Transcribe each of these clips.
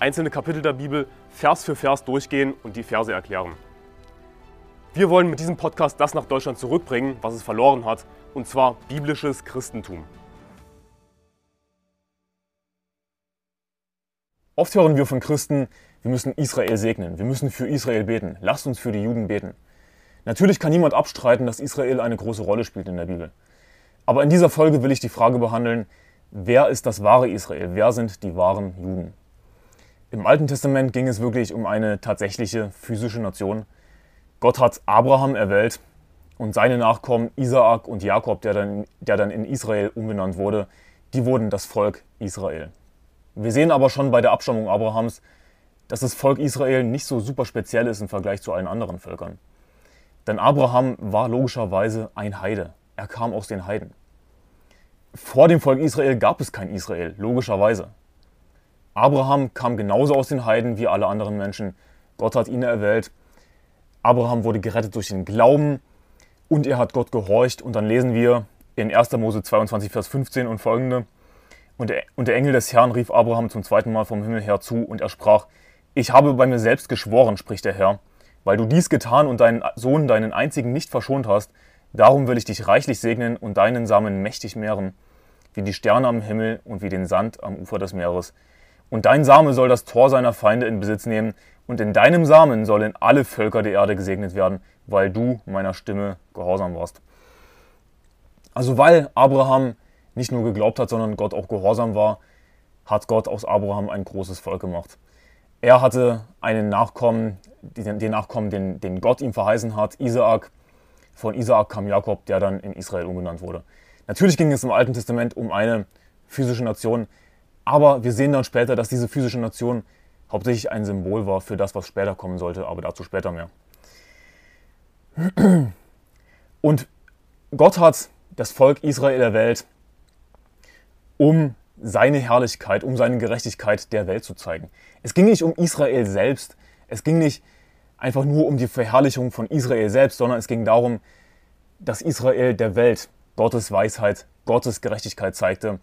einzelne Kapitel der Bibel Vers für Vers durchgehen und die Verse erklären. Wir wollen mit diesem Podcast das nach Deutschland zurückbringen, was es verloren hat, und zwar biblisches Christentum. Oft hören wir von Christen, wir müssen Israel segnen, wir müssen für Israel beten, lasst uns für die Juden beten. Natürlich kann niemand abstreiten, dass Israel eine große Rolle spielt in der Bibel. Aber in dieser Folge will ich die Frage behandeln, wer ist das wahre Israel? Wer sind die wahren Juden? Im Alten Testament ging es wirklich um eine tatsächliche physische Nation. Gott hat Abraham erwählt und seine Nachkommen Isaak und Jakob, der dann, der dann in Israel umbenannt wurde, die wurden das Volk Israel. Wir sehen aber schon bei der Abstammung Abrahams, dass das Volk Israel nicht so super speziell ist im Vergleich zu allen anderen Völkern. Denn Abraham war logischerweise ein Heide. Er kam aus den Heiden. Vor dem Volk Israel gab es kein Israel, logischerweise. Abraham kam genauso aus den Heiden wie alle anderen Menschen. Gott hat ihn erwählt. Abraham wurde gerettet durch den Glauben und er hat Gott gehorcht. Und dann lesen wir in 1. Mose 22, Vers 15 und folgende. Und der, Engel des Herrn rief Abraham zum zweiten Mal vom Himmel her zu und er sprach, ich habe bei mir selbst geschworen, spricht der Herr, weil du dies getan und deinen Sohn, deinen einzigen, nicht verschont hast, darum will ich dich reichlich segnen und deinen Samen mächtig mehren, wie die Sterne am Himmel und wie den Sand am Ufer des Meeres. Und dein Same soll das Tor seiner Feinde in Besitz nehmen, und in deinem Samen sollen alle Völker der Erde gesegnet werden, weil du meiner Stimme gehorsam warst. Also weil Abraham nicht nur geglaubt hat, sondern Gott auch gehorsam war, hat Gott aus Abraham ein großes Volk gemacht. Er hatte einen Nachkommen, den Nachkommen, den, den Gott ihm verheißen hat, Isaak. Von Isaak kam Jakob, der dann in Israel umbenannt wurde. Natürlich ging es im Alten Testament um eine physische Nation, aber wir sehen dann später, dass diese physische Nation hauptsächlich ein Symbol war für das, was später kommen sollte, aber dazu später mehr. Und Gott hat das Volk Israel erwählt, um seine Herrlichkeit, um seine Gerechtigkeit der Welt zu zeigen. Es ging nicht um Israel selbst, es ging nicht einfach nur um die Verherrlichung von Israel selbst, sondern es ging darum, dass Israel der Welt Gottes Weisheit, Gottes Gerechtigkeit zeigte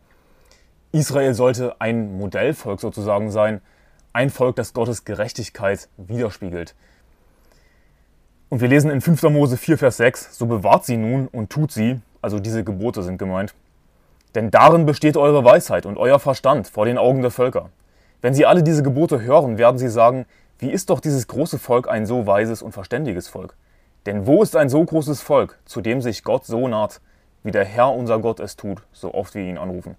Israel sollte ein Modellvolk sozusagen sein, ein Volk, das Gottes Gerechtigkeit widerspiegelt. Und wir lesen in 5. Mose 4, Vers 6, so bewahrt sie nun und tut sie, also diese Gebote sind gemeint. Denn darin besteht eure Weisheit und euer Verstand vor den Augen der Völker. Wenn sie alle diese Gebote hören, werden sie sagen, wie ist doch dieses große Volk ein so weises und verständiges Volk? Denn wo ist ein so großes Volk, zu dem sich Gott so naht, wie der Herr unser Gott es tut, so oft wir ihn anrufen?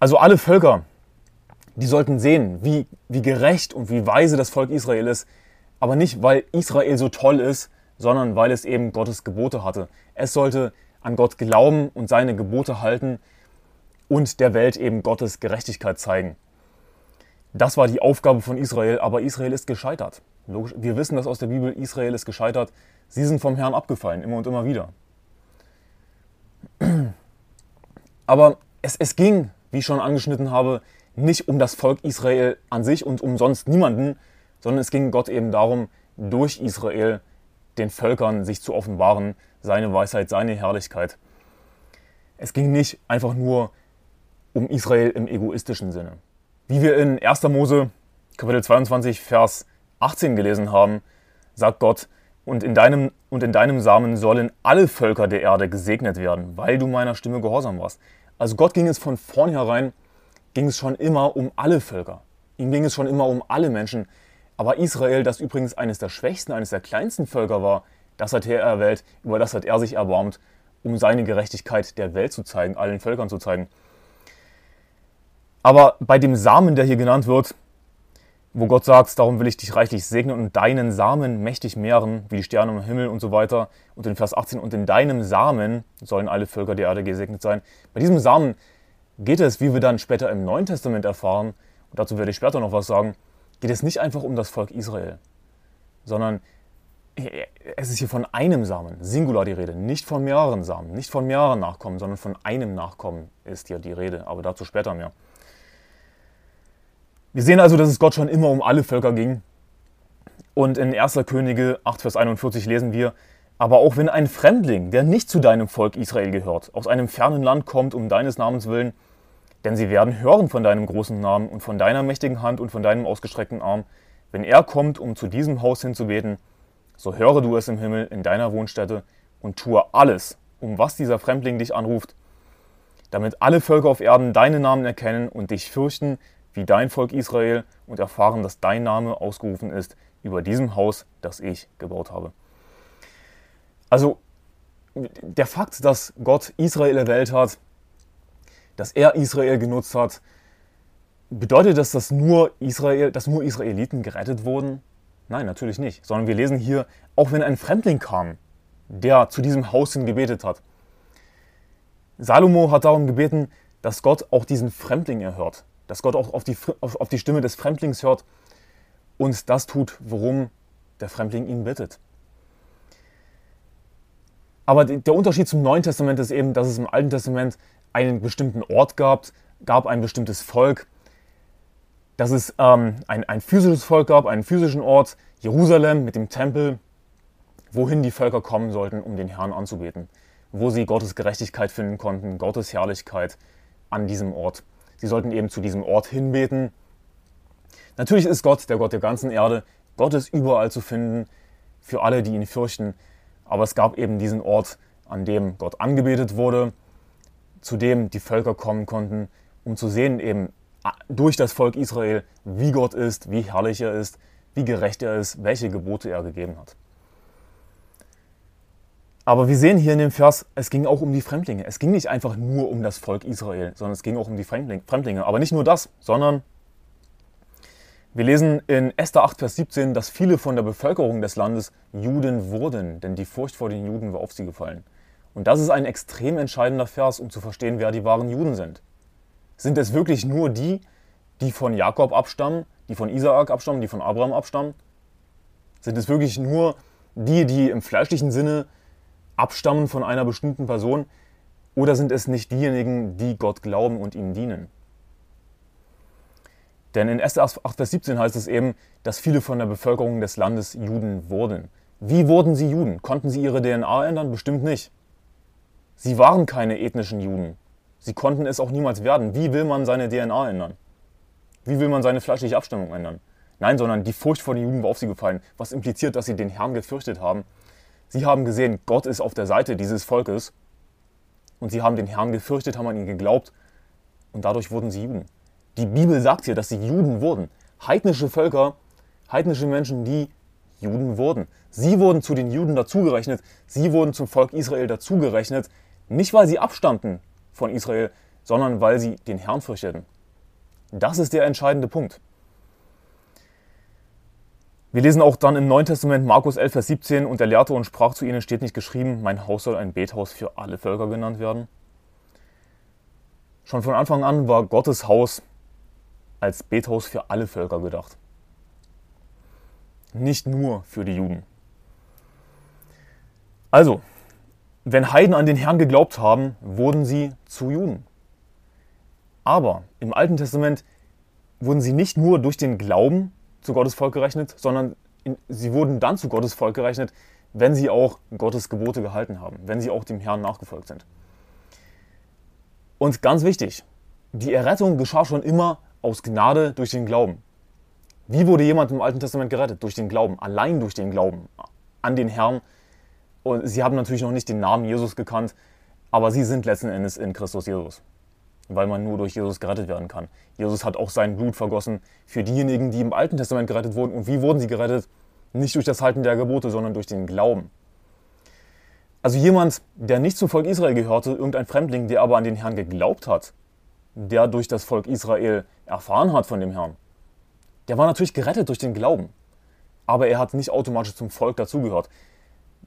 Also alle Völker, die sollten sehen, wie, wie gerecht und wie weise das Volk Israel ist. Aber nicht, weil Israel so toll ist, sondern weil es eben Gottes Gebote hatte. Es sollte an Gott glauben und seine Gebote halten und der Welt eben Gottes Gerechtigkeit zeigen. Das war die Aufgabe von Israel, aber Israel ist gescheitert. Wir wissen das aus der Bibel, Israel ist gescheitert. Sie sind vom Herrn abgefallen, immer und immer wieder. Aber es, es ging wie ich schon angeschnitten habe, nicht um das Volk Israel an sich und um sonst niemanden, sondern es ging Gott eben darum, durch Israel den Völkern sich zu offenbaren, seine Weisheit, seine Herrlichkeit. Es ging nicht einfach nur um Israel im egoistischen Sinne. Wie wir in 1. Mose Kapitel 22, Vers 18 gelesen haben, sagt Gott, und in, deinem, und in deinem Samen sollen alle Völker der Erde gesegnet werden, weil du meiner Stimme gehorsam warst. Also Gott ging es von vornherein, ging es schon immer um alle Völker. Ihm ging es schon immer um alle Menschen. Aber Israel, das übrigens eines der schwächsten, eines der kleinsten Völker war, das hat er erwählt, über das hat er sich erbarmt, um seine Gerechtigkeit der Welt zu zeigen, allen Völkern zu zeigen. Aber bei dem Samen, der hier genannt wird, wo Gott sagt, darum will ich dich reichlich segnen und deinen Samen mächtig mehren, wie die Sterne im Himmel und so weiter. Und in Vers 18, und in deinem Samen sollen alle Völker der Erde gesegnet sein. Bei diesem Samen geht es, wie wir dann später im Neuen Testament erfahren, und dazu werde ich später noch was sagen, geht es nicht einfach um das Volk Israel, sondern es ist hier von einem Samen, Singular die Rede, nicht von mehreren Samen, nicht von mehreren Nachkommen, sondern von einem Nachkommen ist hier die Rede, aber dazu später mehr. Wir sehen also, dass es Gott schon immer um alle Völker ging. Und in 1. Könige 8, Vers 41 lesen wir, aber auch wenn ein Fremdling, der nicht zu deinem Volk Israel gehört, aus einem fernen Land kommt, um deines Namens willen, denn sie werden hören von deinem großen Namen und von deiner mächtigen Hand und von deinem ausgestreckten Arm, wenn er kommt, um zu diesem Haus hinzubeten, so höre du es im Himmel in deiner Wohnstätte und tue alles, um was dieser Fremdling dich anruft, damit alle Völker auf Erden deinen Namen erkennen und dich fürchten, wie dein Volk Israel, und erfahren, dass dein Name ausgerufen ist über diesem Haus, das ich gebaut habe. Also der Fakt, dass Gott Israel erwählt hat, dass er Israel genutzt hat, bedeutet das, dass nur Israel, dass nur Israeliten gerettet wurden? Nein, natürlich nicht. Sondern wir lesen hier, auch wenn ein Fremdling kam, der zu diesem Haus hin gebetet hat. Salomo hat darum gebeten, dass Gott auch diesen Fremdling erhört. Dass Gott auch auf die, auf die Stimme des Fremdlings hört und das tut, worum der Fremdling ihn bittet. Aber der Unterschied zum Neuen Testament ist eben, dass es im Alten Testament einen bestimmten Ort gab, gab ein bestimmtes Volk, dass es ähm, ein, ein physisches Volk gab, einen physischen Ort, Jerusalem mit dem Tempel, wohin die Völker kommen sollten, um den Herrn anzubeten, wo sie Gottes Gerechtigkeit finden konnten, Gottes Herrlichkeit an diesem Ort. Sie sollten eben zu diesem Ort hinbeten. Natürlich ist Gott der Gott der ganzen Erde. Gott ist überall zu finden für alle, die ihn fürchten. Aber es gab eben diesen Ort, an dem Gott angebetet wurde, zu dem die Völker kommen konnten, um zu sehen eben, durch das Volk Israel, wie Gott ist, wie herrlich er ist, wie gerecht er ist, welche Gebote er gegeben hat. Aber wir sehen hier in dem Vers, es ging auch um die Fremdlinge. Es ging nicht einfach nur um das Volk Israel, sondern es ging auch um die Fremdlinge. Aber nicht nur das, sondern wir lesen in Esther 8, Vers 17, dass viele von der Bevölkerung des Landes Juden wurden, denn die Furcht vor den Juden war auf sie gefallen. Und das ist ein extrem entscheidender Vers, um zu verstehen, wer die wahren Juden sind. Sind es wirklich nur die, die von Jakob abstammen, die von Isaak abstammen, die von Abraham abstammen? Sind es wirklich nur die, die im fleischlichen Sinne abstammen von einer bestimmten Person? Oder sind es nicht diejenigen, die Gott glauben und ihm dienen? Denn in 1. 8, Vers 17 heißt es eben, dass viele von der Bevölkerung des Landes Juden wurden. Wie wurden sie Juden? Konnten sie ihre DNA ändern? Bestimmt nicht. Sie waren keine ethnischen Juden. Sie konnten es auch niemals werden. Wie will man seine DNA ändern? Wie will man seine fleischliche Abstammung ändern? Nein, sondern die Furcht vor den Juden war auf sie gefallen, was impliziert, dass sie den Herrn gefürchtet haben. Sie haben gesehen, Gott ist auf der Seite dieses Volkes und sie haben den Herrn gefürchtet, haben an ihn geglaubt und dadurch wurden sie Juden. Die Bibel sagt hier, dass sie Juden wurden. Heidnische Völker, heidnische Menschen, die Juden wurden. Sie wurden zu den Juden dazugerechnet, sie wurden zum Volk Israel dazugerechnet, nicht weil sie abstammten von Israel, sondern weil sie den Herrn fürchteten. Das ist der entscheidende Punkt. Wir lesen auch dann im Neuen Testament Markus 11, Vers 17 und er lehrte und sprach zu ihnen, steht nicht geschrieben, mein Haus soll ein Bethaus für alle Völker genannt werden. Schon von Anfang an war Gottes Haus als Bethaus für alle Völker gedacht. Nicht nur für die Juden. Also, wenn Heiden an den Herrn geglaubt haben, wurden sie zu Juden. Aber im Alten Testament wurden sie nicht nur durch den Glauben zu Gottes Volk gerechnet, sondern in, sie wurden dann zu Gottes Volk gerechnet, wenn sie auch Gottes Gebote gehalten haben, wenn sie auch dem Herrn nachgefolgt sind. Und ganz wichtig, die Errettung geschah schon immer aus Gnade durch den Glauben. Wie wurde jemand im Alten Testament gerettet? Durch den Glauben, allein durch den Glauben an den Herrn. Und sie haben natürlich noch nicht den Namen Jesus gekannt, aber sie sind letzten Endes in Christus Jesus weil man nur durch Jesus gerettet werden kann. Jesus hat auch sein Blut vergossen für diejenigen, die im Alten Testament gerettet wurden. Und wie wurden sie gerettet? Nicht durch das Halten der Gebote, sondern durch den Glauben. Also jemand, der nicht zum Volk Israel gehörte, irgendein Fremdling, der aber an den Herrn geglaubt hat, der durch das Volk Israel erfahren hat von dem Herrn, der war natürlich gerettet durch den Glauben. Aber er hat nicht automatisch zum Volk dazugehört.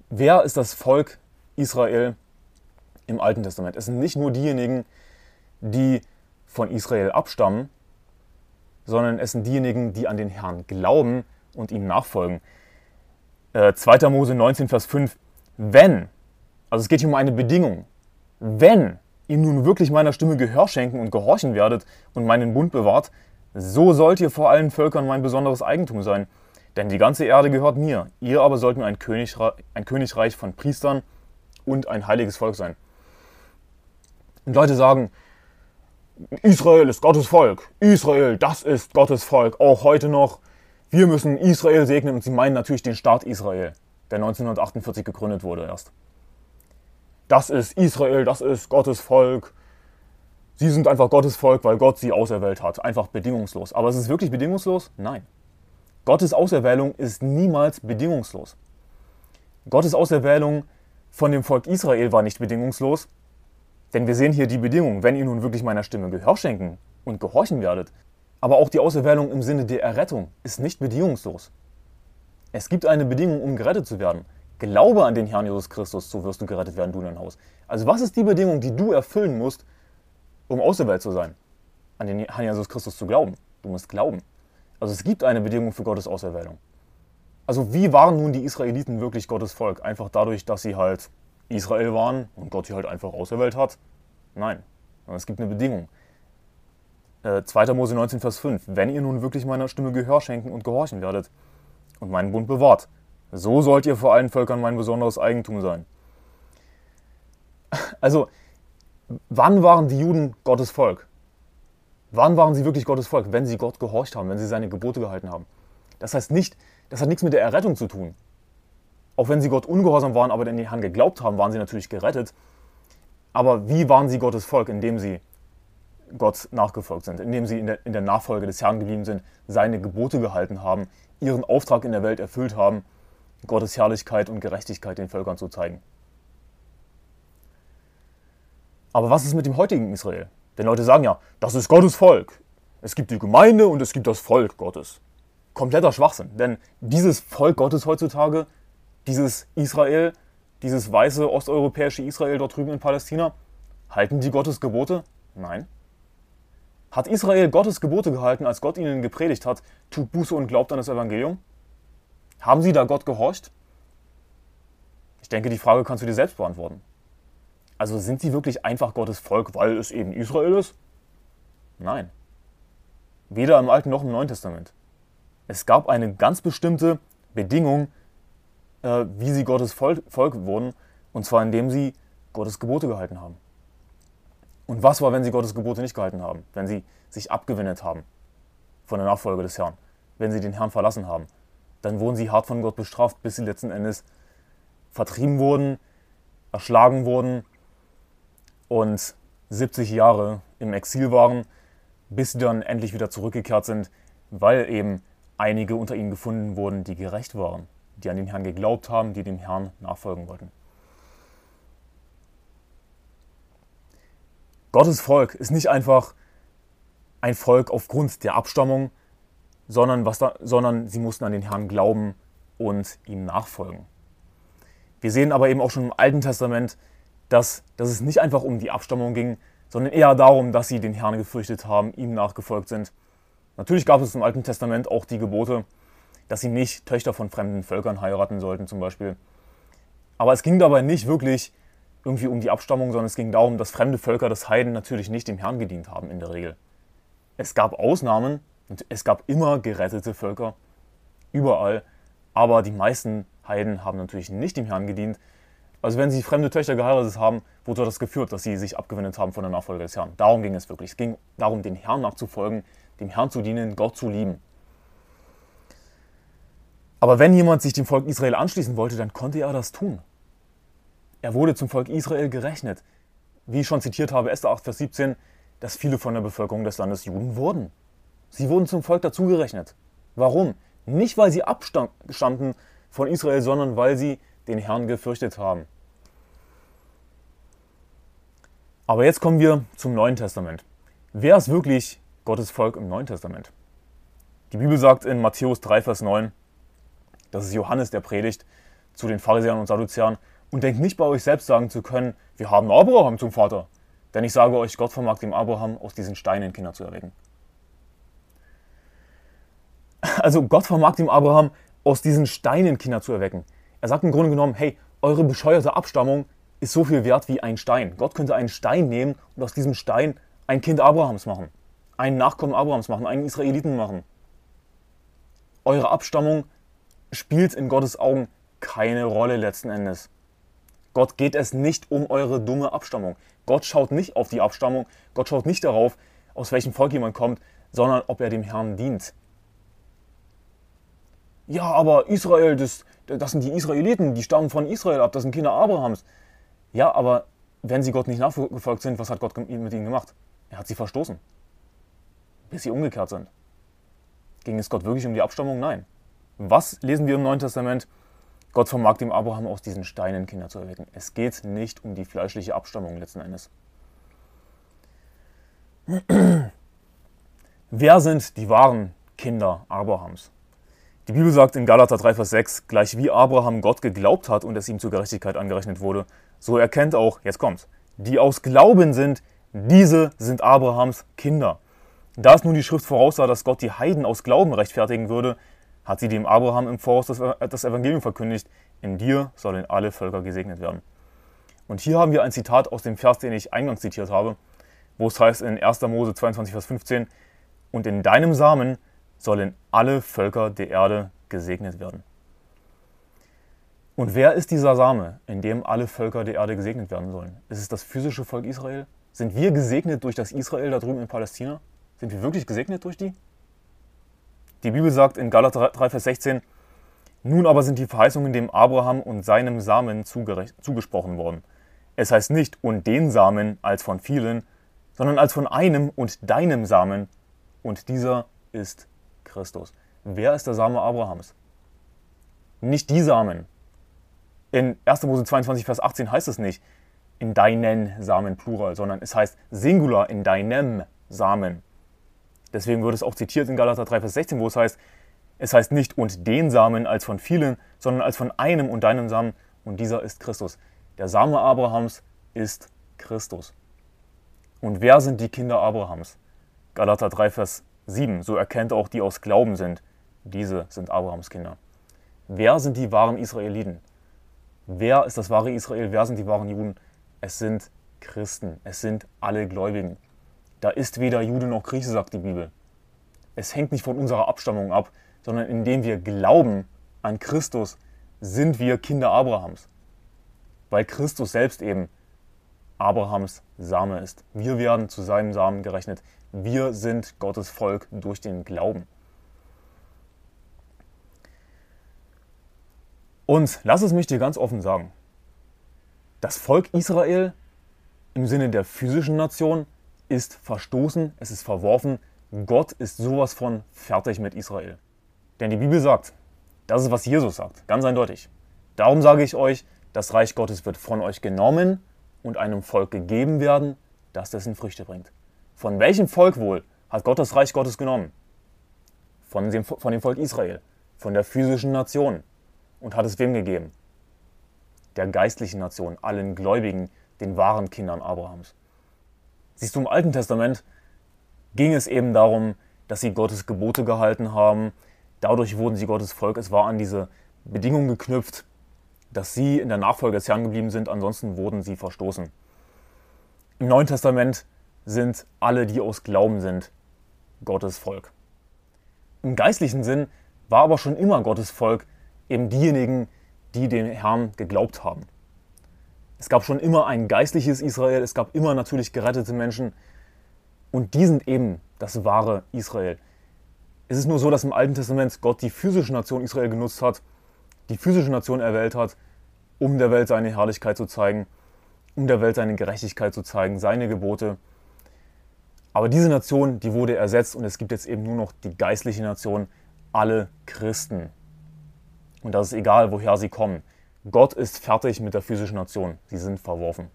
Wer ist das Volk Israel im Alten Testament? Es sind nicht nur diejenigen, die von Israel abstammen, sondern es sind diejenigen, die an den Herrn glauben und ihm nachfolgen. Äh, 2. Mose 19, Vers 5. Wenn, also es geht hier um eine Bedingung, wenn ihr nun wirklich meiner Stimme Gehör schenken und gehorchen werdet und meinen Bund bewahrt, so sollt ihr vor allen Völkern mein besonderes Eigentum sein. Denn die ganze Erde gehört mir, ihr aber sollt mir ein, Königreich, ein Königreich von Priestern und ein heiliges Volk sein. Und Leute sagen, Israel ist Gottes Volk. Israel, das ist Gottes Volk, auch heute noch. Wir müssen Israel segnen und sie meinen natürlich den Staat Israel, der 1948 gegründet wurde erst. Das ist Israel, das ist Gottes Volk. Sie sind einfach Gottes Volk, weil Gott sie auserwählt hat. Einfach bedingungslos. Aber ist es wirklich bedingungslos? Nein. Gottes Auserwählung ist niemals bedingungslos. Gottes Auserwählung von dem Volk Israel war nicht bedingungslos, denn wir sehen hier die Bedingung, wenn ihr nun wirklich meiner Stimme Gehör schenken und gehorchen werdet. Aber auch die Auserwählung im Sinne der Errettung ist nicht bedingungslos. Es gibt eine Bedingung, um gerettet zu werden. Glaube an den Herrn Jesus Christus, so wirst du gerettet werden, du und dein Haus. Also was ist die Bedingung, die du erfüllen musst, um auserwählt zu sein? An den Herrn Jesus Christus zu glauben. Du musst glauben. Also es gibt eine Bedingung für Gottes Auserwählung. Also wie waren nun die Israeliten wirklich Gottes Volk? Einfach dadurch, dass sie halt Israel waren und Gott sie halt einfach auserwählt hat? Nein, es gibt eine Bedingung. Äh, 2. Mose 19, Vers 5. Wenn ihr nun wirklich meiner Stimme Gehör schenken und gehorchen werdet und meinen Bund bewahrt, so sollt ihr vor allen Völkern mein besonderes Eigentum sein. Also, wann waren die Juden Gottes Volk? Wann waren sie wirklich Gottes Volk? Wenn sie Gott gehorcht haben, wenn sie seine Gebote gehalten haben. Das heißt nicht, das hat nichts mit der Errettung zu tun. Auch wenn sie Gott ungehorsam waren, aber in den Herrn geglaubt haben, waren sie natürlich gerettet. Aber wie waren sie Gottes Volk, indem sie Gott nachgefolgt sind, indem sie in der, in der Nachfolge des Herrn geblieben sind, seine Gebote gehalten haben, ihren Auftrag in der Welt erfüllt haben, Gottes Herrlichkeit und Gerechtigkeit den Völkern zu zeigen. Aber was ist mit dem heutigen Israel? Denn Leute sagen ja, das ist Gottes Volk. Es gibt die Gemeinde und es gibt das Volk Gottes. Kompletter Schwachsinn. Denn dieses Volk Gottes heutzutage, dieses Israel, dieses weiße osteuropäische Israel dort drüben in Palästina, halten die Gottes Gebote? Nein. Hat Israel Gottes Gebote gehalten, als Gott ihnen gepredigt hat, tut Buße und glaubt an das Evangelium? Haben sie da Gott gehorcht? Ich denke, die Frage kannst du dir selbst beantworten. Also sind sie wirklich einfach Gottes Volk, weil es eben Israel ist? Nein. Weder im Alten noch im Neuen Testament. Es gab eine ganz bestimmte Bedingung, äh, wie sie Gottes Volk, Volk wurden, und zwar indem sie Gottes Gebote gehalten haben. Und was war, wenn sie Gottes Gebote nicht gehalten haben? Wenn sie sich abgewendet haben von der Nachfolge des Herrn? Wenn sie den Herrn verlassen haben? Dann wurden sie hart von Gott bestraft, bis sie letzten Endes vertrieben wurden, erschlagen wurden und 70 Jahre im Exil waren, bis sie dann endlich wieder zurückgekehrt sind, weil eben einige unter ihnen gefunden wurden, die gerecht waren, die an den Herrn geglaubt haben, die dem Herrn nachfolgen wollten. Gottes Volk ist nicht einfach ein Volk aufgrund der Abstammung, sondern, da, sondern sie mussten an den Herrn glauben und ihm nachfolgen. Wir sehen aber eben auch schon im Alten Testament, dass, dass es nicht einfach um die Abstammung ging, sondern eher darum, dass sie den Herrn gefürchtet haben, ihm nachgefolgt sind. Natürlich gab es im Alten Testament auch die Gebote, dass sie nicht Töchter von fremden Völkern heiraten sollten zum Beispiel. Aber es ging dabei nicht wirklich irgendwie um die Abstammung, sondern es ging darum, dass fremde Völker, das Heiden, natürlich nicht dem Herrn gedient haben in der Regel. Es gab Ausnahmen und es gab immer gerettete Völker, überall, aber die meisten Heiden haben natürlich nicht dem Herrn gedient, also wenn sie fremde Töchter geheiratet haben, hat das geführt, dass sie sich abgewendet haben von der Nachfolge des Herrn. Darum ging es wirklich. Es ging darum, den Herrn nachzufolgen, dem Herrn zu dienen, Gott zu lieben. Aber wenn jemand sich dem Volk Israel anschließen wollte, dann konnte er das tun. Er wurde zum Volk Israel gerechnet. Wie ich schon zitiert habe, Esther 8, Vers 17, dass viele von der Bevölkerung des Landes Juden wurden. Sie wurden zum Volk dazugerechnet. Warum? Nicht, weil sie abstanden von Israel, sondern weil sie den Herrn gefürchtet haben. Aber jetzt kommen wir zum Neuen Testament. Wer ist wirklich Gottes Volk im Neuen Testament? Die Bibel sagt in Matthäus 3, Vers 9, das ist Johannes, der predigt zu den Pharisäern und Sadduzäern und denkt nicht bei euch selbst sagen zu können, wir haben Abraham zum Vater. Denn ich sage euch, Gott vermag dem Abraham aus diesen Steinen Kinder zu erwecken. Also Gott vermag dem Abraham, aus diesen Steinen Kinder zu erwecken. Er sagt im Grunde genommen, hey, eure bescheuerte Abstammung ist so viel wert wie ein Stein. Gott könnte einen Stein nehmen und aus diesem Stein ein Kind Abrahams machen, einen Nachkommen Abrahams machen, einen Israeliten machen. Eure Abstammung spielt in Gottes Augen keine Rolle letzten Endes. Gott geht es nicht um eure dumme Abstammung. Gott schaut nicht auf die Abstammung, Gott schaut nicht darauf, aus welchem Volk jemand kommt, sondern ob er dem Herrn dient. Ja, aber Israel, das, das sind die Israeliten, die stammen von Israel ab, das sind Kinder Abrahams. Ja, aber wenn sie Gott nicht nachgefolgt sind, was hat Gott mit ihnen gemacht? Er hat sie verstoßen, bis sie umgekehrt sind. Ging es Gott wirklich um die Abstammung? Nein. Was lesen wir im Neuen Testament? Gott vermag dem Abraham aus diesen Steinen Kinder zu erwecken. Es geht nicht um die fleischliche Abstammung letzten Endes. Wer sind die wahren Kinder Abrahams? Die Bibel sagt in Galater 3, Vers 6, gleich wie Abraham Gott geglaubt hat und es ihm zur Gerechtigkeit angerechnet wurde, so erkennt auch, jetzt kommt's, die aus Glauben sind, diese sind Abrahams Kinder. Da es nun die Schrift voraussah, dass Gott die Heiden aus Glauben rechtfertigen würde, hat sie dem Abraham im Voraus das Evangelium verkündigt, in dir sollen alle Völker gesegnet werden. Und hier haben wir ein Zitat aus dem Vers, den ich eingangs zitiert habe, wo es heißt in 1. Mose 22, Vers 15, und in deinem Samen sollen alle Völker der Erde gesegnet werden. Und wer ist dieser Same, in dem alle Völker der Erde gesegnet werden sollen? Ist es das physische Volk Israel? Sind wir gesegnet durch das Israel da drüben in Palästina? Sind wir wirklich gesegnet durch die? Die Bibel sagt in Galater 3, Vers 16, nun aber sind die Verheißungen dem Abraham und seinem Samen zugesprochen worden. Es heißt nicht und den Samen als von vielen, sondern als von einem und deinem Samen, und dieser ist Christus. Wer ist der Same Abrahams? Nicht die Samen. In 1. Mose 22, Vers 18 heißt es nicht in deinen Samen Plural, sondern es heißt Singular in deinem Samen. Deswegen wird es auch zitiert in Galater 3, Vers 16, wo es heißt, es heißt nicht und den Samen als von vielen, sondern als von einem und deinem Samen und dieser ist Christus. Der Same Abrahams ist Christus. Und wer sind die Kinder Abrahams? Galater 3, Vers 7. So erkennt auch die aus Glauben sind. Diese sind Abrahams Kinder. Wer sind die wahren Israeliten? Wer ist das wahre Israel? Wer sind die wahren Juden? Es sind Christen. Es sind alle Gläubigen. Da ist weder Jude noch Grieche, sagt die Bibel. Es hängt nicht von unserer Abstammung ab, sondern indem wir glauben an Christus, sind wir Kinder Abrahams. Weil Christus selbst eben Abrahams Same ist. Wir werden zu seinem Samen gerechnet. Wir sind Gottes Volk durch den Glauben. Und lass es mich dir ganz offen sagen. Das Volk Israel im Sinne der physischen Nation ist verstoßen, es ist verworfen. Gott ist sowas von fertig mit Israel. Denn die Bibel sagt, das ist, was Jesus sagt, ganz eindeutig. Darum sage ich euch, das Reich Gottes wird von euch genommen und einem Volk gegeben werden, das dessen Früchte bringt. Von welchem Volk wohl hat Gott das Reich Gottes genommen? Von dem, von dem Volk Israel, von der physischen Nation. Und hat es wem gegeben? Der geistlichen Nation, allen Gläubigen, den wahren Kindern Abrahams. Siehst du, im Alten Testament ging es eben darum, dass sie Gottes Gebote gehalten haben. Dadurch wurden sie Gottes Volk. Es war an diese Bedingung geknüpft, dass sie in der Nachfolge des Herrn geblieben sind, ansonsten wurden sie verstoßen. Im Neuen Testament sind alle, die aus Glauben sind, Gottes Volk. Im geistlichen Sinn war aber schon immer Gottes Volk eben diejenigen, die dem Herrn geglaubt haben. Es gab schon immer ein geistliches Israel, es gab immer natürlich gerettete Menschen und die sind eben das wahre Israel. Es ist nur so, dass im Alten Testament Gott die physische Nation Israel genutzt hat, die physische Nation erwählt hat, um der Welt seine Herrlichkeit zu zeigen, um der Welt seine Gerechtigkeit zu zeigen, seine Gebote. Aber diese Nation, die wurde ersetzt und es gibt jetzt eben nur noch die geistliche Nation, alle Christen. Und das ist egal, woher sie kommen. Gott ist fertig mit der physischen Nation. Sie sind verworfen.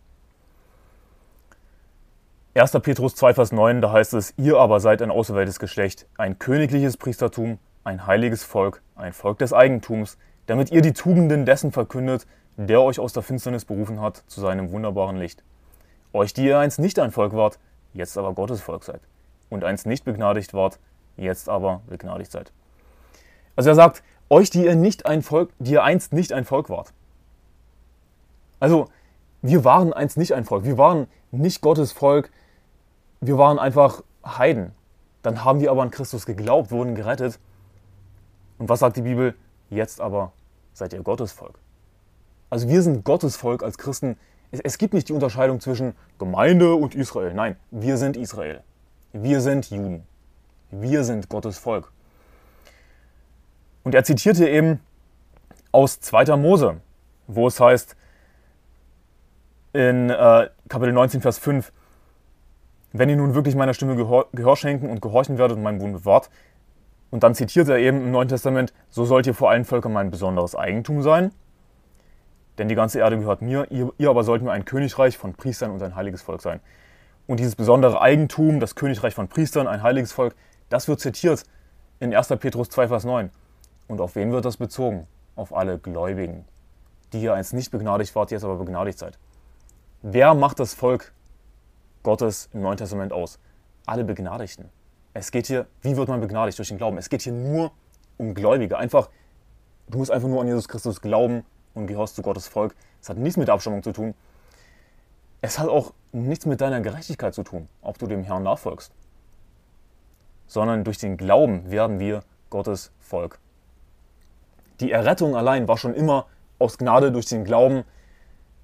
1. Petrus 2, Vers 9, da heißt es, ihr aber seid ein auserwähltes Geschlecht, ein königliches Priestertum, ein heiliges Volk, ein Volk des Eigentums, damit ihr die Tugenden dessen verkündet, der euch aus der Finsternis berufen hat zu seinem wunderbaren Licht. Euch, die ihr einst nicht ein Volk wart, jetzt aber Gottes Volk seid, und einst nicht begnadigt wart, jetzt aber begnadigt seid. Also er sagt, euch, die ihr nicht ein Volk, die ihr einst nicht ein Volk wart. Also, wir waren einst nicht ein Volk. Wir waren nicht Gottes Volk. Wir waren einfach Heiden. Dann haben wir aber an Christus geglaubt, wurden gerettet. Und was sagt die Bibel? Jetzt aber seid ihr Gottes Volk. Also wir sind Gottes Volk als Christen. Es gibt nicht die Unterscheidung zwischen Gemeinde und Israel. Nein, wir sind Israel. Wir sind Juden. Wir sind Gottes Volk. Und er zitierte eben aus 2. Mose, wo es heißt, in äh, Kapitel 19, Vers 5, wenn ihr nun wirklich meiner Stimme Gehör, Gehör schenken und gehorchen werdet und meinen Bund bewahrt, und dann zitiert er eben im Neuen Testament, so sollt ihr vor allen Völkern mein besonderes Eigentum sein, denn die ganze Erde gehört mir, ihr, ihr aber sollt mir ein Königreich von Priestern und ein heiliges Volk sein. Und dieses besondere Eigentum, das Königreich von Priestern, ein heiliges Volk, das wird zitiert in 1. Petrus 2, Vers 9. Und auf wen wird das bezogen? Auf alle Gläubigen, die ihr einst nicht begnadigt wart, jetzt aber begnadigt seid. Wer macht das Volk Gottes im Neuen Testament aus? Alle Begnadigten. Es geht hier, wie wird man begnadigt durch den Glauben? Es geht hier nur um Gläubige. Einfach, du musst einfach nur an Jesus Christus glauben und gehörst zu Gottes Volk. Es hat nichts mit der Abstammung zu tun. Es hat auch nichts mit deiner Gerechtigkeit zu tun, ob du dem Herrn nachfolgst. Sondern durch den Glauben werden wir Gottes Volk. Die Errettung allein war schon immer aus Gnade durch den Glauben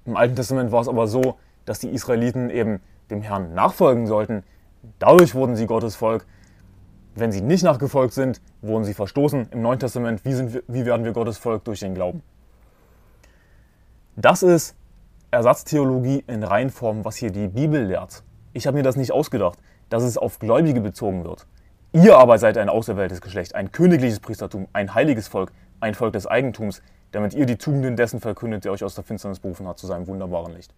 im Alten Testament war es aber so, dass die Israeliten eben dem Herrn nachfolgen sollten. Dadurch wurden sie Gottes Volk. Wenn sie nicht nachgefolgt sind, wurden sie verstoßen. Im Neuen Testament, wie, wir, wie werden wir Gottes Volk durch den Glauben? Das ist Ersatztheologie in Reinform, was hier die Bibel lehrt. Ich habe mir das nicht ausgedacht, dass es auf Gläubige bezogen wird. Ihr aber seid ein auserwähltes Geschlecht, ein königliches Priestertum, ein heiliges Volk, ein Volk des Eigentums, damit ihr die Tugenden dessen verkündet, der euch aus der Finsternis berufen hat zu seinem wunderbaren Licht.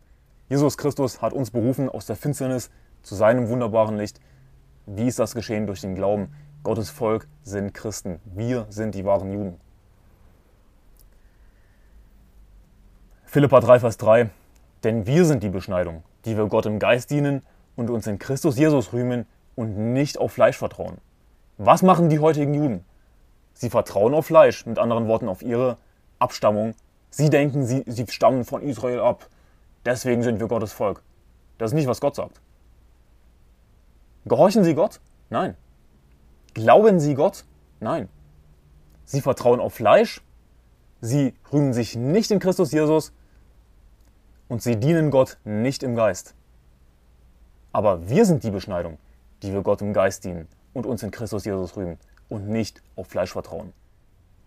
Jesus Christus hat uns berufen aus der Finsternis zu seinem wunderbaren Licht. Wie ist das geschehen? Durch den Glauben. Gottes Volk sind Christen. Wir sind die wahren Juden. Philippa 3, Vers 3. Denn wir sind die Beschneidung, die wir Gott im Geist dienen und uns in Christus Jesus rühmen und nicht auf Fleisch vertrauen. Was machen die heutigen Juden? Sie vertrauen auf Fleisch, mit anderen Worten auf ihre Abstammung. Sie denken, sie, sie stammen von Israel ab. Deswegen sind wir Gottes Volk. Das ist nicht, was Gott sagt. Gehorchen sie Gott? Nein. Glauben sie Gott? Nein. Sie vertrauen auf Fleisch. Sie rühmen sich nicht in Christus Jesus. Und sie dienen Gott nicht im Geist. Aber wir sind die Beschneidung, die wir Gott im Geist dienen und uns in Christus Jesus rühmen und nicht auf Fleisch vertrauen.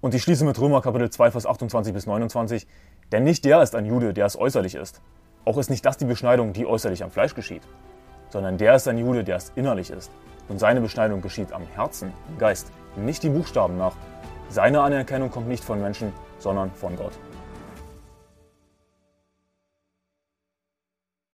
Und ich schließe mit Römer Kapitel 2, Vers 28 bis 29. Denn nicht der ist ein Jude, der es äußerlich ist. Auch ist nicht das die Beschneidung, die äußerlich am Fleisch geschieht. Sondern der ist ein Jude, der es innerlich ist. Und seine Beschneidung geschieht am Herzen, im Geist, nicht die Buchstaben nach. Seine Anerkennung kommt nicht von Menschen, sondern von Gott.